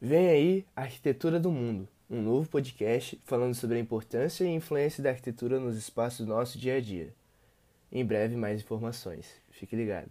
Vem aí Arquitetura do Mundo, um novo podcast falando sobre a importância e influência da arquitetura nos espaços do nosso dia a dia. Em breve, mais informações. Fique ligado.